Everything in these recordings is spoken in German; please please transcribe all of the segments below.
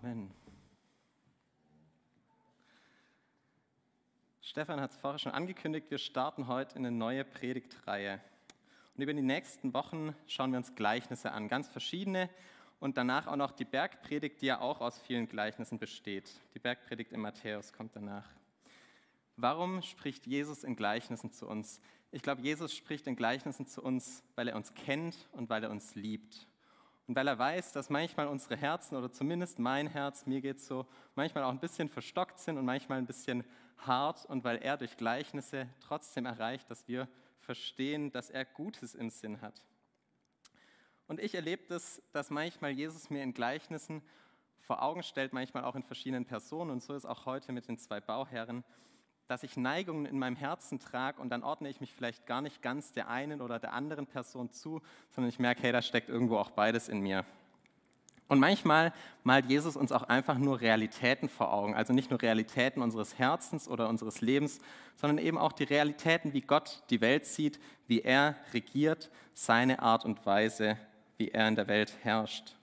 Amen. Stefan hat es vorher schon angekündigt, wir starten heute in eine neue Predigtreihe. Und über die nächsten Wochen schauen wir uns Gleichnisse an, ganz verschiedene. Und danach auch noch die Bergpredigt, die ja auch aus vielen Gleichnissen besteht. Die Bergpredigt in Matthäus kommt danach. Warum spricht Jesus in Gleichnissen zu uns? Ich glaube, Jesus spricht in Gleichnissen zu uns, weil er uns kennt und weil er uns liebt. Und weil er weiß, dass manchmal unsere Herzen oder zumindest mein Herz, mir geht so, manchmal auch ein bisschen verstockt sind und manchmal ein bisschen hart und weil er durch Gleichnisse trotzdem erreicht, dass wir verstehen, dass er Gutes im Sinn hat. Und ich erlebe das, dass manchmal Jesus mir in Gleichnissen vor Augen stellt, manchmal auch in verschiedenen Personen und so ist auch heute mit den zwei Bauherren, dass ich Neigungen in meinem Herzen trage und dann ordne ich mich vielleicht gar nicht ganz der einen oder der anderen Person zu, sondern ich merke, hey, da steckt irgendwo auch beides in mir. Und manchmal malt Jesus uns auch einfach nur Realitäten vor Augen, also nicht nur Realitäten unseres Herzens oder unseres Lebens, sondern eben auch die Realitäten, wie Gott die Welt sieht, wie er regiert, seine Art und Weise, wie er in der Welt herrscht.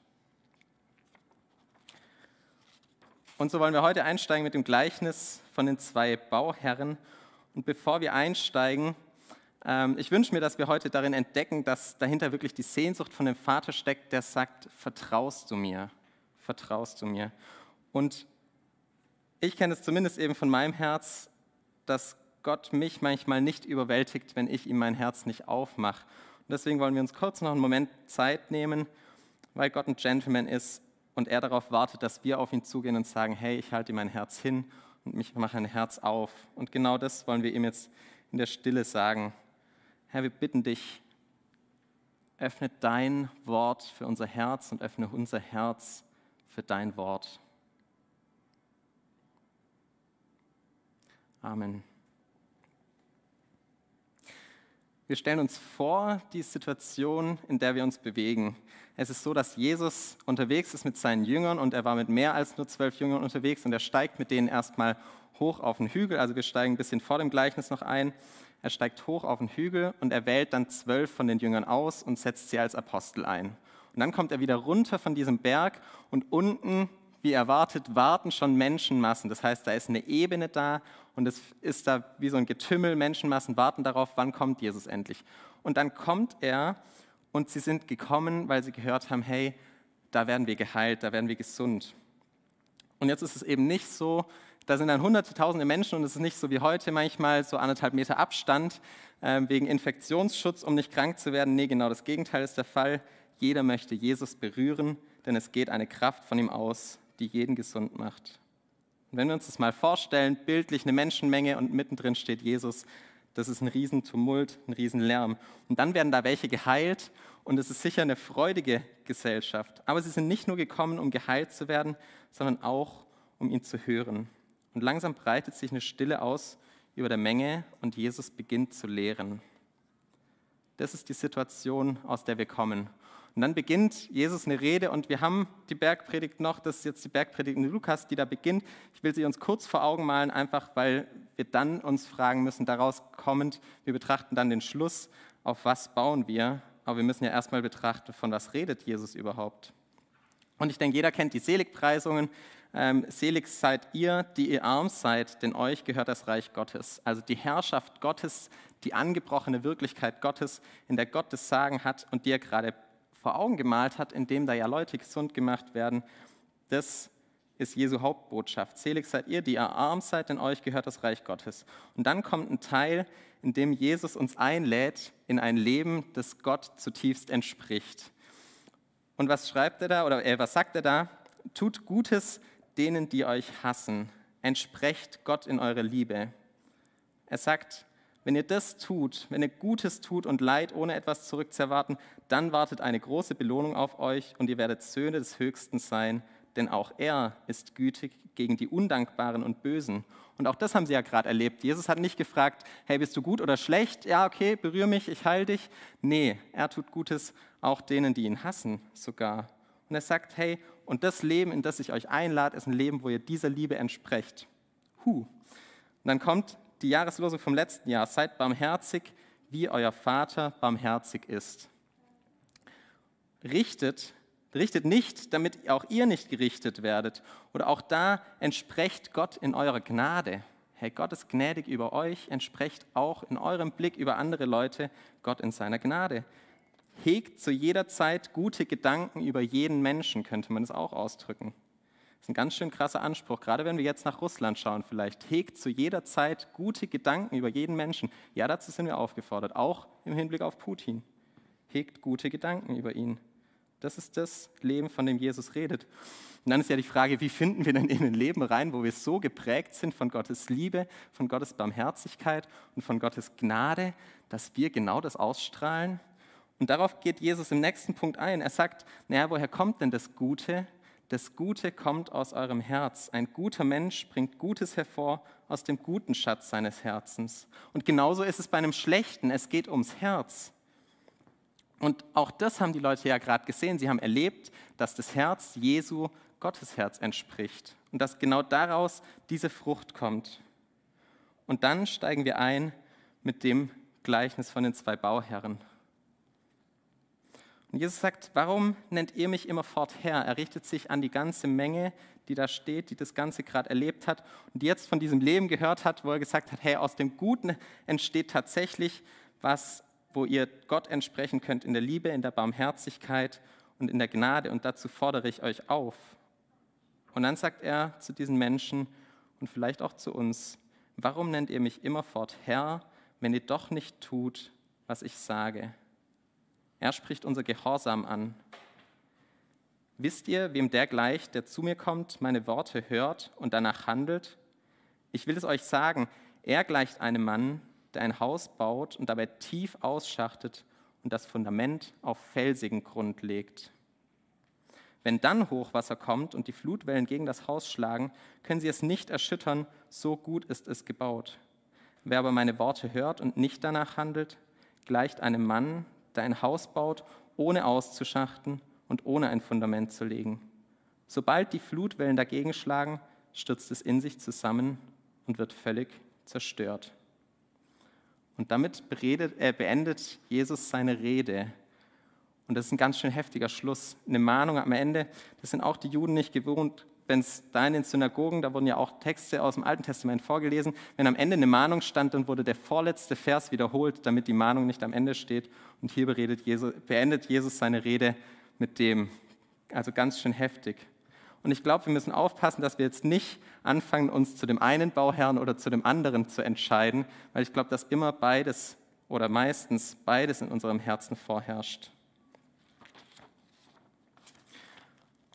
Und so wollen wir heute einsteigen mit dem Gleichnis von den zwei Bauherren. Und bevor wir einsteigen, ähm, ich wünsche mir, dass wir heute darin entdecken, dass dahinter wirklich die Sehnsucht von dem Vater steckt, der sagt, vertraust du mir, vertraust du mir. Und ich kenne es zumindest eben von meinem Herz, dass Gott mich manchmal nicht überwältigt, wenn ich ihm mein Herz nicht aufmache. Und deswegen wollen wir uns kurz noch einen Moment Zeit nehmen, weil Gott ein Gentleman ist und er darauf wartet, dass wir auf ihn zugehen und sagen, hey, ich halte mein Herz hin und ich mache ein Herz auf. Und genau das wollen wir ihm jetzt in der Stille sagen. Herr, wir bitten dich, öffne dein Wort für unser Herz und öffne unser Herz für dein Wort. Amen. Wir stellen uns vor, die Situation, in der wir uns bewegen. Es ist so, dass Jesus unterwegs ist mit seinen Jüngern und er war mit mehr als nur zwölf Jüngern unterwegs und er steigt mit denen erstmal hoch auf den Hügel. Also wir steigen ein bisschen vor dem Gleichnis noch ein. Er steigt hoch auf den Hügel und er wählt dann zwölf von den Jüngern aus und setzt sie als Apostel ein. Und dann kommt er wieder runter von diesem Berg und unten, wie erwartet, warten schon Menschenmassen. Das heißt, da ist eine Ebene da und es ist da wie so ein Getümmel, Menschenmassen warten darauf, wann kommt Jesus endlich. Und dann kommt er und sie sind gekommen, weil sie gehört haben, hey, da werden wir geheilt, da werden wir gesund. Und jetzt ist es eben nicht so, da sind dann hunderte, tausende Menschen und es ist nicht so wie heute manchmal so anderthalb Meter Abstand äh, wegen Infektionsschutz, um nicht krank zu werden. Nee, genau das Gegenteil ist der Fall. Jeder möchte Jesus berühren, denn es geht eine Kraft von ihm aus, die jeden gesund macht. Und wenn wir uns das mal vorstellen, bildlich eine Menschenmenge und mittendrin steht Jesus, das ist ein Riesentumult, ein Riesenlärm. Und dann werden da welche geheilt und es ist sicher eine freudige Gesellschaft. Aber sie sind nicht nur gekommen, um geheilt zu werden, sondern auch, um ihn zu hören. Und langsam breitet sich eine Stille aus über der Menge und Jesus beginnt zu lehren. Das ist die Situation, aus der wir kommen. Und dann beginnt Jesus eine Rede und wir haben die Bergpredigt noch, das ist jetzt die Bergpredigt in Lukas, die da beginnt. Ich will sie uns kurz vor Augen malen, einfach weil wir dann uns fragen müssen, daraus kommend, wir betrachten dann den Schluss, auf was bauen wir, aber wir müssen ja erstmal betrachten, von was redet Jesus überhaupt. Und ich denke, jeder kennt die Seligpreisungen. Ähm, selig seid ihr, die ihr arm seid, denn euch gehört das Reich Gottes. Also die Herrschaft Gottes, die angebrochene Wirklichkeit Gottes, in der Gott das Sagen hat und die er gerade vor Augen gemalt hat, indem da ja Leute gesund gemacht werden, das ist Jesu Hauptbotschaft. Selig seid ihr, die ihr arm seid, denn euch gehört das Reich Gottes. Und dann kommt ein Teil, in dem Jesus uns einlädt in ein Leben, das Gott zutiefst entspricht. Und was schreibt er da oder äh, was sagt er da? Tut Gutes denen, die euch hassen. Entsprecht Gott in eure Liebe. Er sagt, wenn ihr das tut, wenn ihr Gutes tut und Leid ohne etwas zurückzuerwarten, dann wartet eine große Belohnung auf euch und ihr werdet Söhne des Höchsten sein, denn auch er ist gütig gegen die Undankbaren und Bösen. Und auch das haben sie ja gerade erlebt. Jesus hat nicht gefragt, hey, bist du gut oder schlecht? Ja, okay, berühre mich, ich heile dich. Nee, er tut Gutes auch denen, die ihn hassen sogar. Und er sagt, hey, und das Leben, in das ich euch einlade, ist ein Leben, wo ihr dieser Liebe entsprecht. Huh. Und dann kommt die Jahreslosung vom letzten Jahr. Seid barmherzig, wie euer Vater barmherzig ist. Richtet, Richtet nicht, damit auch ihr nicht gerichtet werdet. Oder auch da entsprecht Gott in eurer Gnade. Hey, Gott ist gnädig über euch, entsprecht auch in eurem Blick über andere Leute Gott in seiner Gnade. Hegt zu jeder Zeit gute Gedanken über jeden Menschen, könnte man es auch ausdrücken. Ist ein ganz schön krasser Anspruch, gerade wenn wir jetzt nach Russland schauen vielleicht. Hegt zu jeder Zeit gute Gedanken über jeden Menschen. Ja, dazu sind wir aufgefordert, auch im Hinblick auf Putin. Hegt gute Gedanken über ihn. Das ist das Leben, von dem Jesus redet. Und dann ist ja die Frage, wie finden wir denn in ein Leben rein, wo wir so geprägt sind von Gottes Liebe, von Gottes Barmherzigkeit und von Gottes Gnade, dass wir genau das ausstrahlen? Und darauf geht Jesus im nächsten Punkt ein. Er sagt, naja, woher kommt denn das Gute? Das Gute kommt aus eurem Herz. Ein guter Mensch bringt Gutes hervor aus dem guten Schatz seines Herzens. Und genauso ist es bei einem Schlechten. Es geht ums Herz. Und auch das haben die Leute ja gerade gesehen. Sie haben erlebt, dass das Herz Jesu Gottes Herz entspricht und dass genau daraus diese Frucht kommt. Und dann steigen wir ein mit dem Gleichnis von den zwei Bauherren. Und Jesus sagt, warum nennt ihr mich immerfort Herr? Er richtet sich an die ganze Menge, die da steht, die das Ganze gerade erlebt hat und die jetzt von diesem Leben gehört hat, wo er gesagt hat, hey, aus dem Guten entsteht tatsächlich was wo ihr Gott entsprechen könnt in der Liebe, in der Barmherzigkeit und in der Gnade. Und dazu fordere ich euch auf. Und dann sagt er zu diesen Menschen und vielleicht auch zu uns, warum nennt ihr mich immerfort Herr, wenn ihr doch nicht tut, was ich sage? Er spricht unser Gehorsam an. Wisst ihr, wem der gleicht, der zu mir kommt, meine Worte hört und danach handelt? Ich will es euch sagen, er gleicht einem Mann, der ein Haus baut und dabei tief ausschachtet und das Fundament auf felsigen Grund legt. Wenn dann Hochwasser kommt und die Flutwellen gegen das Haus schlagen, können sie es nicht erschüttern, so gut ist es gebaut. Wer aber meine Worte hört und nicht danach handelt, gleicht einem Mann, der ein Haus baut, ohne auszuschachten und ohne ein Fundament zu legen. Sobald die Flutwellen dagegen schlagen, stürzt es in sich zusammen und wird völlig zerstört. Und damit beredet, äh, beendet Jesus seine Rede. Und das ist ein ganz schön heftiger Schluss. Eine Mahnung am Ende, das sind auch die Juden nicht gewohnt, wenn es da in den Synagogen, da wurden ja auch Texte aus dem Alten Testament vorgelesen, wenn am Ende eine Mahnung stand, dann wurde der vorletzte Vers wiederholt, damit die Mahnung nicht am Ende steht. Und hier Jesus, beendet Jesus seine Rede mit dem. Also ganz schön heftig. Und ich glaube, wir müssen aufpassen, dass wir jetzt nicht anfangen, uns zu dem einen Bauherrn oder zu dem anderen zu entscheiden, weil ich glaube, dass immer beides oder meistens beides in unserem Herzen vorherrscht.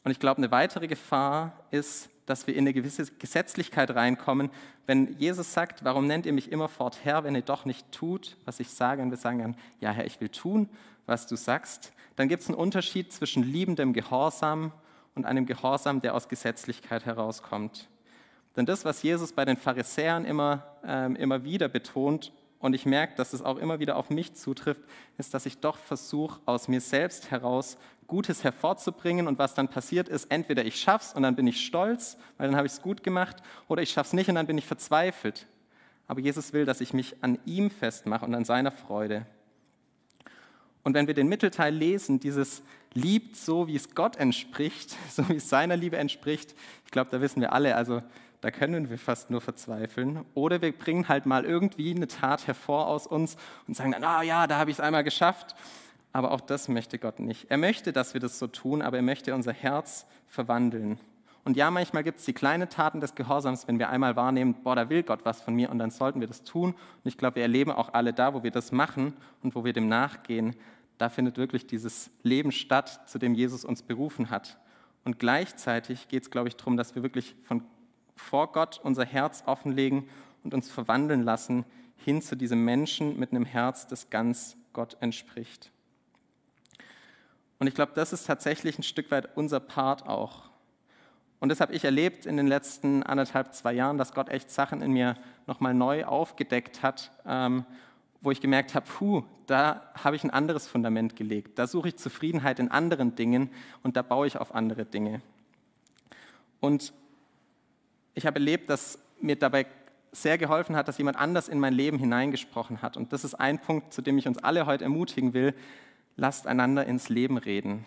Und ich glaube, eine weitere Gefahr ist, dass wir in eine gewisse Gesetzlichkeit reinkommen. Wenn Jesus sagt, warum nennt ihr mich immerfort Herr, wenn ihr doch nicht tut, was ich sage, und wir sagen dann, ja Herr, ich will tun, was du sagst, dann gibt es einen Unterschied zwischen liebendem Gehorsam und einem Gehorsam, der aus Gesetzlichkeit herauskommt. Denn das, was Jesus bei den Pharisäern immer, ähm, immer wieder betont, und ich merke, dass es auch immer wieder auf mich zutrifft, ist, dass ich doch versuche, aus mir selbst heraus Gutes hervorzubringen. Und was dann passiert ist, entweder ich schaff's und dann bin ich stolz, weil dann habe ich es gut gemacht, oder ich schaff's nicht und dann bin ich verzweifelt. Aber Jesus will, dass ich mich an ihm festmache und an seiner Freude. Und wenn wir den Mittelteil lesen, dieses liebt so, wie es Gott entspricht, so wie es seiner Liebe entspricht, ich glaube, da wissen wir alle, also da können wir fast nur verzweifeln. Oder wir bringen halt mal irgendwie eine Tat hervor aus uns und sagen dann, ah ja, da habe ich es einmal geschafft. Aber auch das möchte Gott nicht. Er möchte, dass wir das so tun, aber er möchte unser Herz verwandeln. Und ja, manchmal gibt es die kleinen Taten des Gehorsams, wenn wir einmal wahrnehmen, boah, da will Gott was von mir und dann sollten wir das tun. Und ich glaube, wir erleben auch alle da, wo wir das machen und wo wir dem nachgehen, da findet wirklich dieses Leben statt, zu dem Jesus uns berufen hat. Und gleichzeitig geht es, glaube ich, darum, dass wir wirklich von, vor Gott unser Herz offenlegen und uns verwandeln lassen hin zu diesem Menschen mit einem Herz, das ganz Gott entspricht. Und ich glaube, das ist tatsächlich ein Stück weit unser Part auch. Und das habe ich erlebt in den letzten anderthalb, zwei Jahren, dass Gott echt Sachen in mir nochmal neu aufgedeckt hat ähm, wo ich gemerkt habe, puh, da habe ich ein anderes Fundament gelegt. Da suche ich Zufriedenheit in anderen Dingen und da baue ich auf andere Dinge. Und ich habe erlebt, dass mir dabei sehr geholfen hat, dass jemand anders in mein Leben hineingesprochen hat. Und das ist ein Punkt, zu dem ich uns alle heute ermutigen will. Lasst einander ins Leben reden.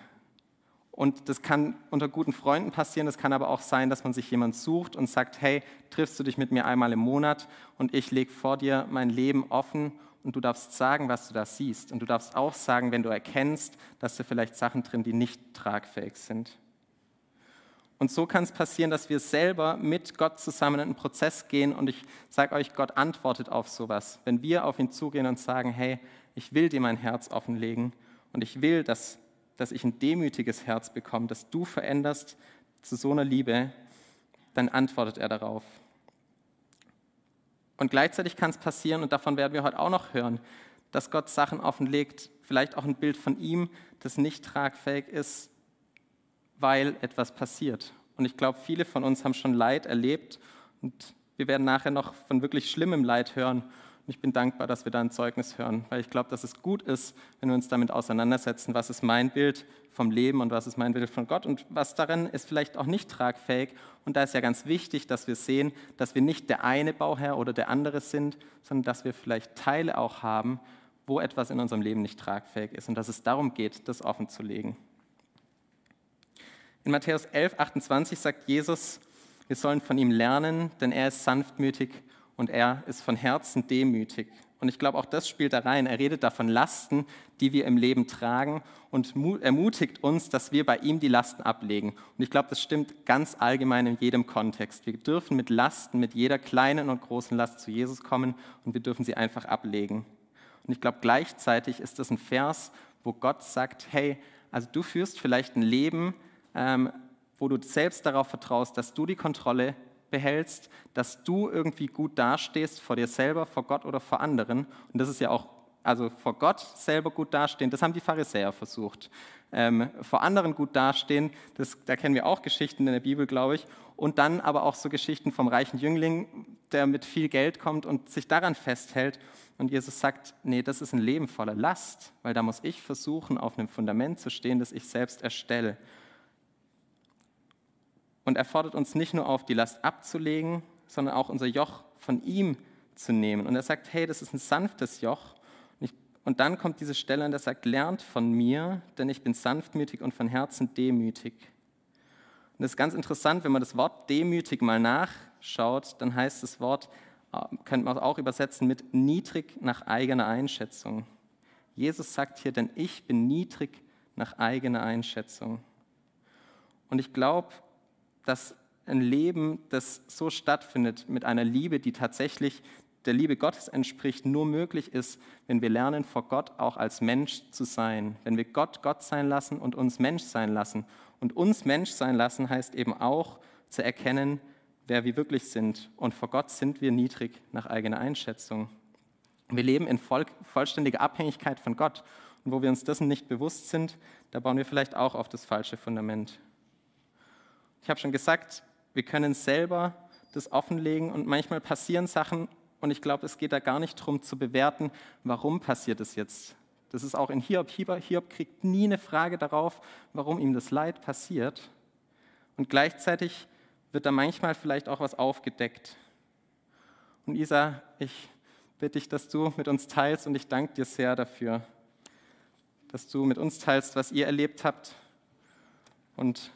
Und das kann unter guten Freunden passieren, das kann aber auch sein, dass man sich jemand sucht und sagt, hey, triffst du dich mit mir einmal im Monat und ich lege vor dir mein Leben offen und du darfst sagen, was du da siehst. Und du darfst auch sagen, wenn du erkennst, dass da vielleicht Sachen drin, die nicht tragfähig sind. Und so kann es passieren, dass wir selber mit Gott zusammen in einen Prozess gehen und ich sage euch, Gott antwortet auf sowas. Wenn wir auf ihn zugehen und sagen, hey, ich will dir mein Herz offenlegen und ich will, dass dass ich ein demütiges Herz bekomme, dass du veränderst zu so einer Liebe, dann antwortet er darauf. Und gleichzeitig kann es passieren, und davon werden wir heute auch noch hören, dass Gott Sachen offenlegt, vielleicht auch ein Bild von ihm, das nicht tragfähig ist, weil etwas passiert. Und ich glaube, viele von uns haben schon Leid erlebt und wir werden nachher noch von wirklich schlimmem Leid hören. Und ich bin dankbar, dass wir da ein Zeugnis hören, weil ich glaube, dass es gut ist, wenn wir uns damit auseinandersetzen, was ist mein Bild vom Leben und was ist mein Bild von Gott und was darin ist vielleicht auch nicht tragfähig. Und da ist ja ganz wichtig, dass wir sehen, dass wir nicht der eine Bauherr oder der andere sind, sondern dass wir vielleicht Teile auch haben, wo etwas in unserem Leben nicht tragfähig ist und dass es darum geht, das offen zu legen. In Matthäus 11, 28 sagt Jesus, wir sollen von ihm lernen, denn er ist sanftmütig und er ist von Herzen demütig. Und ich glaube, auch das spielt da rein. Er redet davon Lasten, die wir im Leben tragen und ermutigt uns, dass wir bei ihm die Lasten ablegen. Und ich glaube, das stimmt ganz allgemein in jedem Kontext. Wir dürfen mit Lasten, mit jeder kleinen und großen Last zu Jesus kommen und wir dürfen sie einfach ablegen. Und ich glaube, gleichzeitig ist das ein Vers, wo Gott sagt, hey, also du führst vielleicht ein Leben, ähm, wo du selbst darauf vertraust, dass du die Kontrolle behältst, dass du irgendwie gut dastehst vor dir selber, vor Gott oder vor anderen. Und das ist ja auch, also vor Gott selber gut dastehen, das haben die Pharisäer versucht. Ähm, vor anderen gut dastehen, das, da kennen wir auch Geschichten in der Bibel, glaube ich. Und dann aber auch so Geschichten vom reichen Jüngling, der mit viel Geld kommt und sich daran festhält. Und Jesus sagt, nee, das ist ein Leben voller Last, weil da muss ich versuchen, auf einem Fundament zu stehen, das ich selbst erstelle. Und er fordert uns nicht nur auf, die Last abzulegen, sondern auch unser Joch von ihm zu nehmen. Und er sagt, hey, das ist ein sanftes Joch. Und dann kommt diese Stelle und er sagt, lernt von mir, denn ich bin sanftmütig und von Herzen demütig. Und das ist ganz interessant, wenn man das Wort demütig mal nachschaut, dann heißt das Wort, äh, könnte man auch übersetzen mit niedrig nach eigener Einschätzung. Jesus sagt hier, denn ich bin niedrig nach eigener Einschätzung. Und ich glaube, dass ein Leben, das so stattfindet, mit einer Liebe, die tatsächlich der Liebe Gottes entspricht, nur möglich ist, wenn wir lernen, vor Gott auch als Mensch zu sein. Wenn wir Gott Gott sein lassen und uns Mensch sein lassen. Und uns Mensch sein lassen heißt eben auch zu erkennen, wer wir wirklich sind. Und vor Gott sind wir niedrig nach eigener Einschätzung. Wir leben in voll, vollständiger Abhängigkeit von Gott. Und wo wir uns dessen nicht bewusst sind, da bauen wir vielleicht auch auf das falsche Fundament. Ich habe schon gesagt, wir können selber das offenlegen und manchmal passieren Sachen und ich glaube, es geht da gar nicht darum zu bewerten, warum passiert es jetzt. Das ist auch in Hiob. Hiob kriegt nie eine Frage darauf, warum ihm das Leid passiert. Und gleichzeitig wird da manchmal vielleicht auch was aufgedeckt. Und Isa, ich bitte dich, dass du mit uns teilst und ich danke dir sehr dafür, dass du mit uns teilst, was ihr erlebt habt und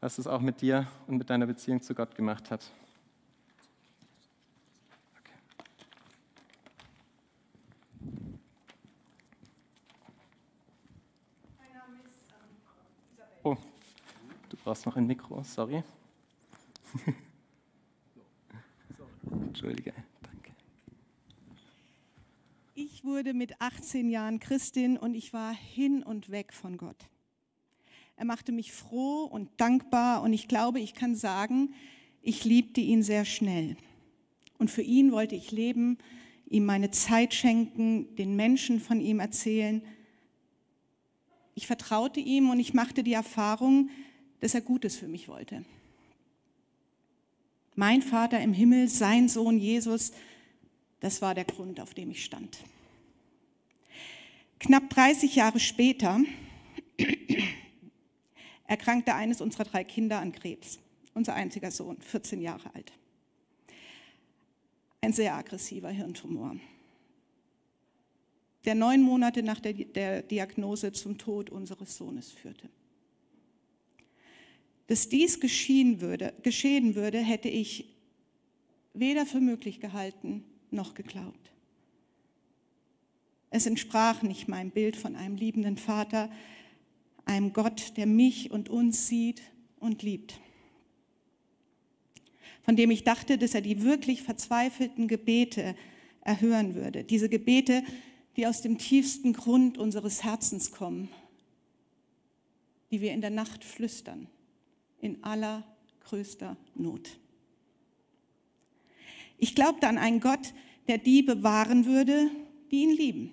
was es auch mit dir und mit deiner Beziehung zu Gott gemacht hat. Oh, du brauchst noch ein Mikro, sorry. Entschuldige, danke. Ich wurde mit 18 Jahren Christin und ich war hin und weg von Gott. Er machte mich froh und dankbar und ich glaube, ich kann sagen, ich liebte ihn sehr schnell. Und für ihn wollte ich leben, ihm meine Zeit schenken, den Menschen von ihm erzählen. Ich vertraute ihm und ich machte die Erfahrung, dass er Gutes für mich wollte. Mein Vater im Himmel, sein Sohn Jesus, das war der Grund, auf dem ich stand. Knapp 30 Jahre später erkrankte eines unserer drei Kinder an Krebs. Unser einziger Sohn, 14 Jahre alt. Ein sehr aggressiver Hirntumor, der neun Monate nach der, der Diagnose zum Tod unseres Sohnes führte. Dass dies geschehen würde, geschehen würde, hätte ich weder für möglich gehalten noch geglaubt. Es entsprach nicht meinem Bild von einem liebenden Vater, einem Gott, der mich und uns sieht und liebt. Von dem ich dachte, dass er die wirklich verzweifelten Gebete erhören würde. Diese Gebete, die aus dem tiefsten Grund unseres Herzens kommen, die wir in der Nacht flüstern, in allergrößter Not. Ich glaubte an einen Gott, der die bewahren würde, die ihn lieben.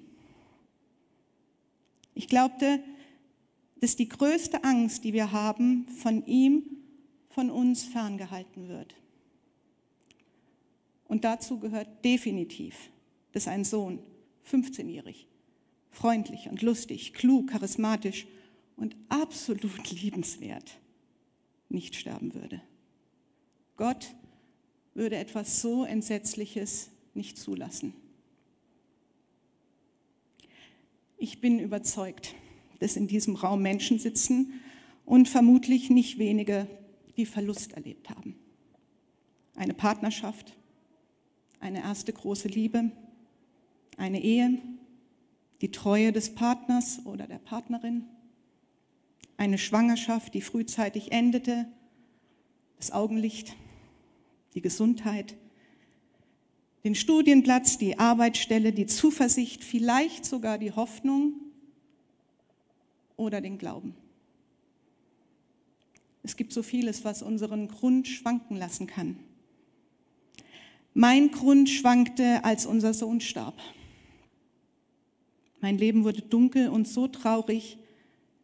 Ich glaubte, dass die größte Angst, die wir haben, von ihm, von uns ferngehalten wird. Und dazu gehört definitiv, dass ein Sohn, 15-jährig, freundlich und lustig, klug, charismatisch und absolut liebenswert, nicht sterben würde. Gott würde etwas so Entsetzliches nicht zulassen. Ich bin überzeugt, dass in diesem Raum Menschen sitzen und vermutlich nicht wenige, die Verlust erlebt haben. Eine Partnerschaft, eine erste große Liebe, eine Ehe, die Treue des Partners oder der Partnerin, eine Schwangerschaft, die frühzeitig endete, das Augenlicht, die Gesundheit, den Studienplatz, die Arbeitsstelle, die Zuversicht, vielleicht sogar die Hoffnung oder den Glauben. Es gibt so vieles, was unseren Grund schwanken lassen kann. Mein Grund schwankte, als unser Sohn starb. Mein Leben wurde dunkel und so traurig,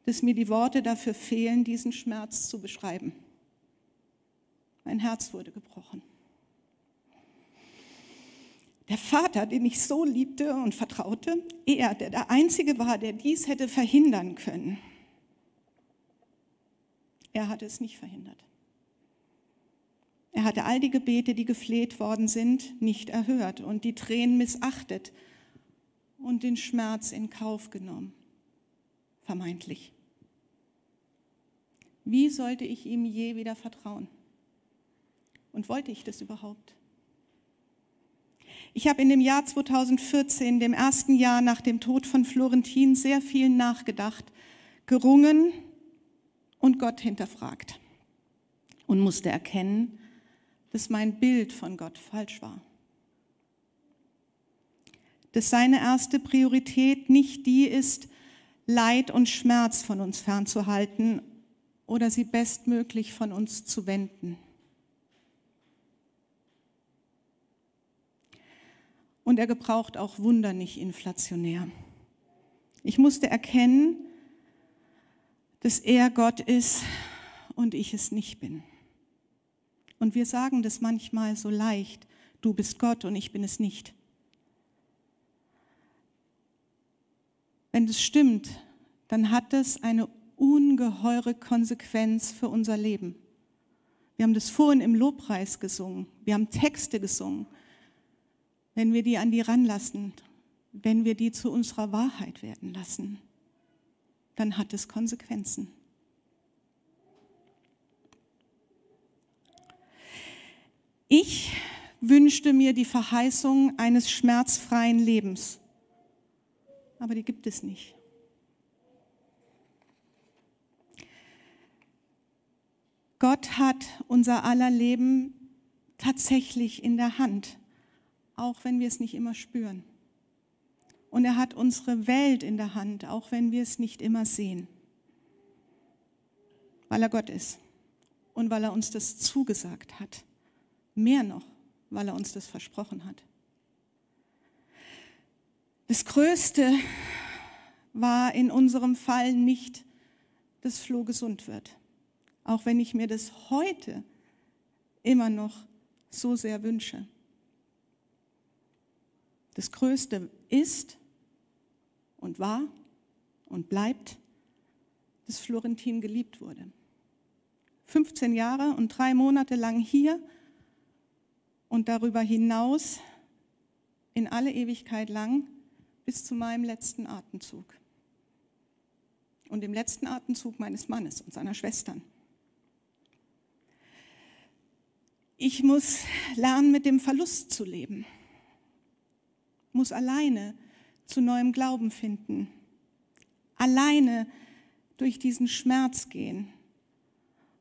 dass mir die Worte dafür fehlen, diesen Schmerz zu beschreiben. Mein Herz wurde gebrochen. Der Vater, den ich so liebte und vertraute, er, der der Einzige war, der dies hätte verhindern können, er hatte es nicht verhindert. Er hatte all die Gebete, die gefleht worden sind, nicht erhört und die Tränen missachtet und den Schmerz in Kauf genommen, vermeintlich. Wie sollte ich ihm je wieder vertrauen? Und wollte ich das überhaupt? Ich habe in dem Jahr 2014, dem ersten Jahr nach dem Tod von Florentin, sehr viel nachgedacht, gerungen und Gott hinterfragt und musste erkennen, dass mein Bild von Gott falsch war. Dass seine erste Priorität nicht die ist, Leid und Schmerz von uns fernzuhalten oder sie bestmöglich von uns zu wenden. Und er gebraucht auch Wunder nicht inflationär. Ich musste erkennen, dass er Gott ist und ich es nicht bin. Und wir sagen das manchmal so leicht, du bist Gott und ich bin es nicht. Wenn das stimmt, dann hat das eine ungeheure Konsequenz für unser Leben. Wir haben das vorhin im Lobpreis gesungen, wir haben Texte gesungen, wenn wir die an die ranlassen, wenn wir die zu unserer Wahrheit werden lassen, dann hat es Konsequenzen. Ich wünschte mir die Verheißung eines schmerzfreien Lebens, aber die gibt es nicht. Gott hat unser aller Leben tatsächlich in der Hand auch wenn wir es nicht immer spüren. Und er hat unsere Welt in der Hand, auch wenn wir es nicht immer sehen. Weil er Gott ist und weil er uns das zugesagt hat. Mehr noch, weil er uns das versprochen hat. Das Größte war in unserem Fall nicht, dass Flo gesund wird. Auch wenn ich mir das heute immer noch so sehr wünsche. Das Größte ist und war und bleibt, dass Florentin geliebt wurde. 15 Jahre und drei Monate lang hier und darüber hinaus in alle Ewigkeit lang bis zu meinem letzten Atemzug und dem letzten Atemzug meines Mannes und seiner Schwestern. Ich muss lernen, mit dem Verlust zu leben. Muss alleine zu neuem Glauben finden. Alleine durch diesen Schmerz gehen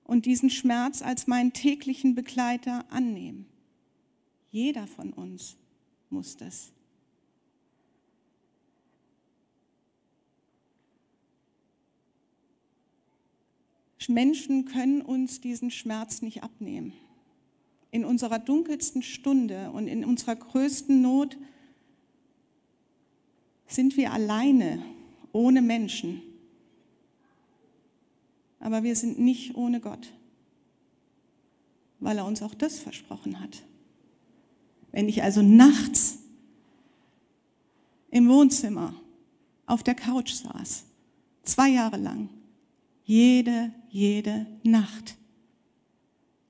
und diesen Schmerz als meinen täglichen Begleiter annehmen. Jeder von uns muss das. Menschen können uns diesen Schmerz nicht abnehmen. In unserer dunkelsten Stunde und in unserer größten Not sind wir alleine, ohne Menschen. Aber wir sind nicht ohne Gott, weil er uns auch das versprochen hat. Wenn ich also nachts im Wohnzimmer auf der Couch saß, zwei Jahre lang, jede, jede Nacht,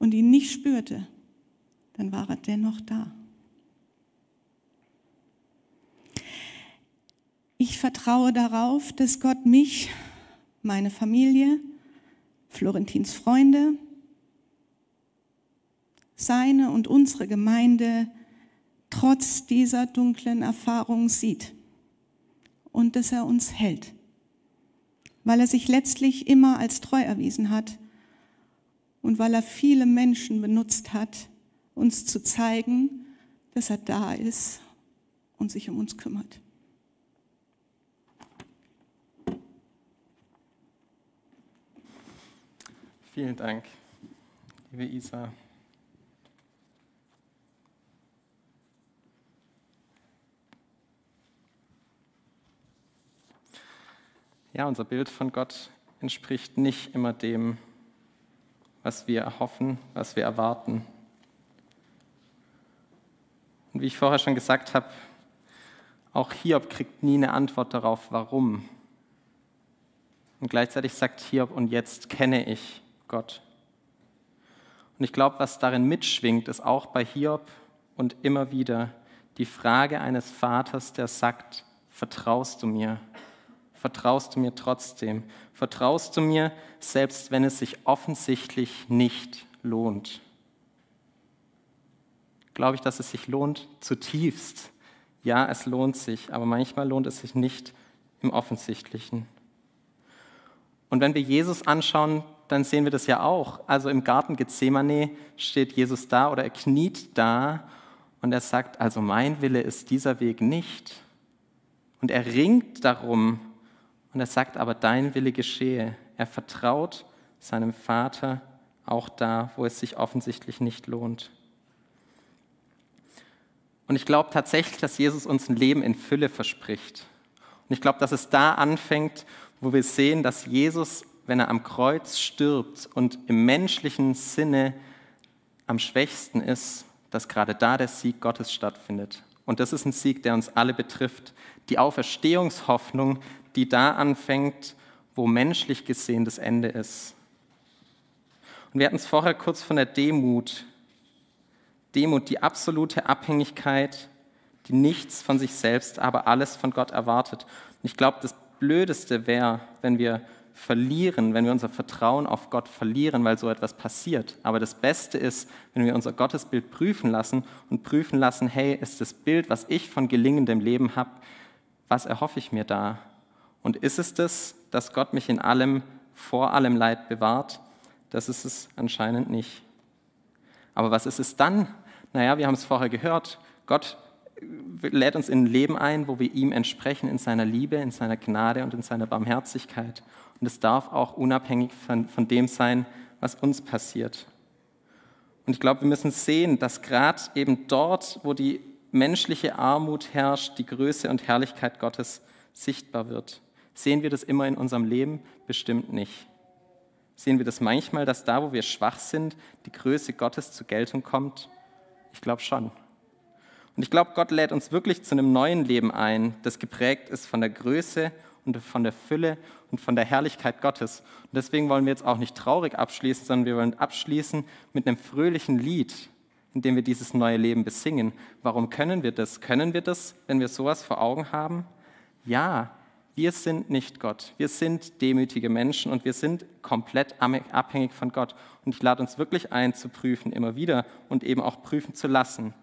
und ihn nicht spürte, dann war er dennoch da. Ich vertraue darauf, dass Gott mich, meine Familie, Florentins Freunde, seine und unsere Gemeinde trotz dieser dunklen Erfahrung sieht und dass er uns hält, weil er sich letztlich immer als treu erwiesen hat und weil er viele Menschen benutzt hat, uns zu zeigen, dass er da ist und sich um uns kümmert. Vielen Dank, liebe Isa. Ja, unser Bild von Gott entspricht nicht immer dem, was wir erhoffen, was wir erwarten. Und wie ich vorher schon gesagt habe, auch Hiob kriegt nie eine Antwort darauf, warum. Und gleichzeitig sagt Hiob, und jetzt kenne ich Gott. Und ich glaube, was darin mitschwingt, ist auch bei Hiob und immer wieder die Frage eines Vaters, der sagt, vertraust du mir? Vertraust du mir trotzdem? Vertraust du mir, selbst wenn es sich offensichtlich nicht lohnt? Glaube ich, dass es sich lohnt? Zutiefst. Ja, es lohnt sich, aber manchmal lohnt es sich nicht im Offensichtlichen. Und wenn wir Jesus anschauen, dann sehen wir das ja auch. Also im Garten Gethsemane steht Jesus da oder er kniet da und er sagt, also mein Wille ist dieser Weg nicht. Und er ringt darum und er sagt, aber dein Wille geschehe. Er vertraut seinem Vater auch da, wo es sich offensichtlich nicht lohnt. Und ich glaube tatsächlich, dass Jesus uns ein Leben in Fülle verspricht. Und ich glaube, dass es da anfängt, wo wir sehen, dass Jesus wenn er am Kreuz stirbt und im menschlichen Sinne am schwächsten ist, dass gerade da der Sieg Gottes stattfindet. Und das ist ein Sieg, der uns alle betrifft. Die Auferstehungshoffnung, die da anfängt, wo menschlich gesehen das Ende ist. Und wir hatten es vorher kurz von der Demut. Demut, die absolute Abhängigkeit, die nichts von sich selbst, aber alles von Gott erwartet. Und ich glaube, das Blödeste wäre, wenn wir verlieren, wenn wir unser Vertrauen auf Gott verlieren, weil so etwas passiert. Aber das Beste ist, wenn wir unser Gottesbild prüfen lassen und prüfen lassen, hey, ist das Bild, was ich von gelingendem Leben habe, was erhoffe ich mir da? Und ist es das, dass Gott mich in allem, vor allem Leid bewahrt? Das ist es anscheinend nicht. Aber was ist es dann? Naja, wir haben es vorher gehört. Gott lädt uns in ein Leben ein, wo wir ihm entsprechen in seiner Liebe, in seiner Gnade und in seiner Barmherzigkeit. Und es darf auch unabhängig von, von dem sein, was uns passiert. Und ich glaube, wir müssen sehen, dass gerade eben dort, wo die menschliche Armut herrscht, die Größe und Herrlichkeit Gottes sichtbar wird. Sehen wir das immer in unserem Leben? Bestimmt nicht. Sehen wir das manchmal, dass da, wo wir schwach sind, die Größe Gottes zur Geltung kommt? Ich glaube schon. Und ich glaube, Gott lädt uns wirklich zu einem neuen Leben ein, das geprägt ist von der Größe und von der Fülle und von der Herrlichkeit Gottes. Und deswegen wollen wir jetzt auch nicht traurig abschließen, sondern wir wollen abschließen mit einem fröhlichen Lied, in dem wir dieses neue Leben besingen. Warum können wir das? Können wir das, wenn wir sowas vor Augen haben? Ja, wir sind nicht Gott. Wir sind demütige Menschen und wir sind komplett abhängig von Gott. Und ich lade uns wirklich ein, zu prüfen, immer wieder und eben auch prüfen zu lassen.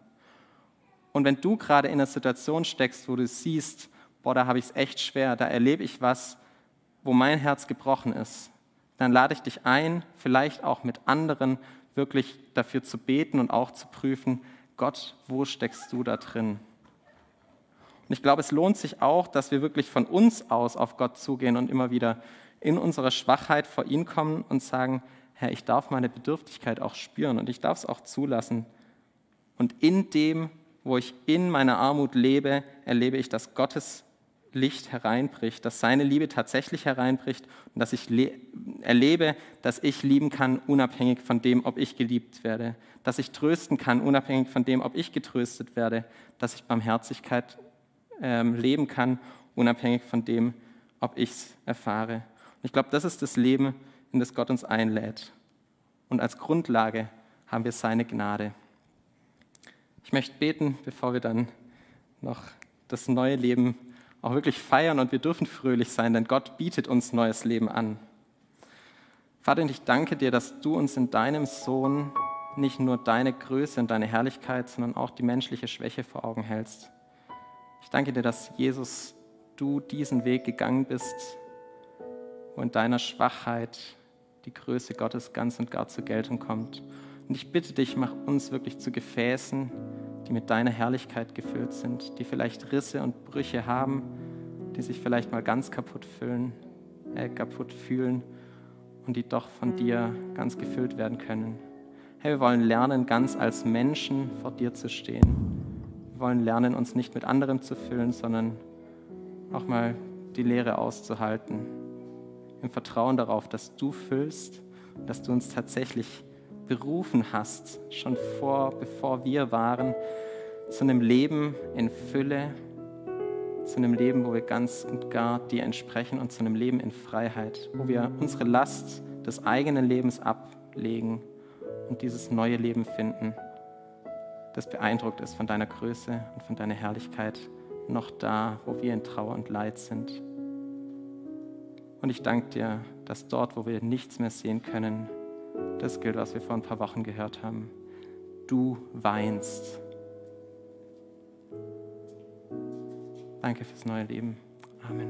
Und wenn du gerade in einer Situation steckst, wo du siehst, boah, da habe ich es echt schwer, da erlebe ich was, wo mein Herz gebrochen ist, dann lade ich dich ein, vielleicht auch mit anderen wirklich dafür zu beten und auch zu prüfen, Gott, wo steckst du da drin? Und ich glaube, es lohnt sich auch, dass wir wirklich von uns aus auf Gott zugehen und immer wieder in unserer Schwachheit vor ihn kommen und sagen, Herr, ich darf meine Bedürftigkeit auch spüren und ich darf es auch zulassen. Und in dem, wo ich in meiner Armut lebe, erlebe ich, dass Gottes Licht hereinbricht, dass seine Liebe tatsächlich hereinbricht und dass ich erlebe, dass ich lieben kann, unabhängig von dem, ob ich geliebt werde, dass ich trösten kann, unabhängig von dem, ob ich getröstet werde, dass ich Barmherzigkeit ähm, leben kann, unabhängig von dem, ob ich es erfahre. Und ich glaube, das ist das Leben, in das Gott uns einlädt. Und als Grundlage haben wir seine Gnade. Ich möchte beten, bevor wir dann noch das neue Leben auch wirklich feiern und wir dürfen fröhlich sein, denn Gott bietet uns neues Leben an. Vater, ich danke dir, dass du uns in deinem Sohn nicht nur deine Größe und deine Herrlichkeit, sondern auch die menschliche Schwäche vor Augen hältst. Ich danke dir, dass Jesus, du diesen Weg gegangen bist, wo in deiner Schwachheit die Größe Gottes ganz und gar zur Geltung kommt. Und ich bitte dich, mach uns wirklich zu Gefäßen, die mit deiner Herrlichkeit gefüllt sind, die vielleicht Risse und Brüche haben, die sich vielleicht mal ganz kaputt fühlen, äh, kaputt fühlen und die doch von dir ganz gefüllt werden können. Hey, wir wollen lernen, ganz als Menschen vor dir zu stehen wir wollen lernen, uns nicht mit anderem zu füllen, sondern auch mal die Leere auszuhalten. Im Vertrauen darauf, dass du füllst dass du uns tatsächlich berufen hast, schon vor, bevor wir waren, zu einem Leben in Fülle, zu einem Leben, wo wir ganz und gar dir entsprechen und zu einem Leben in Freiheit, wo wir unsere Last des eigenen Lebens ablegen und dieses neue Leben finden das beeindruckt ist von deiner Größe und von deiner Herrlichkeit, noch da, wo wir in Trauer und Leid sind. Und ich danke dir, dass dort, wo wir nichts mehr sehen können, das gilt, was wir vor ein paar Wochen gehört haben, du weinst. Danke fürs neue Leben. Amen.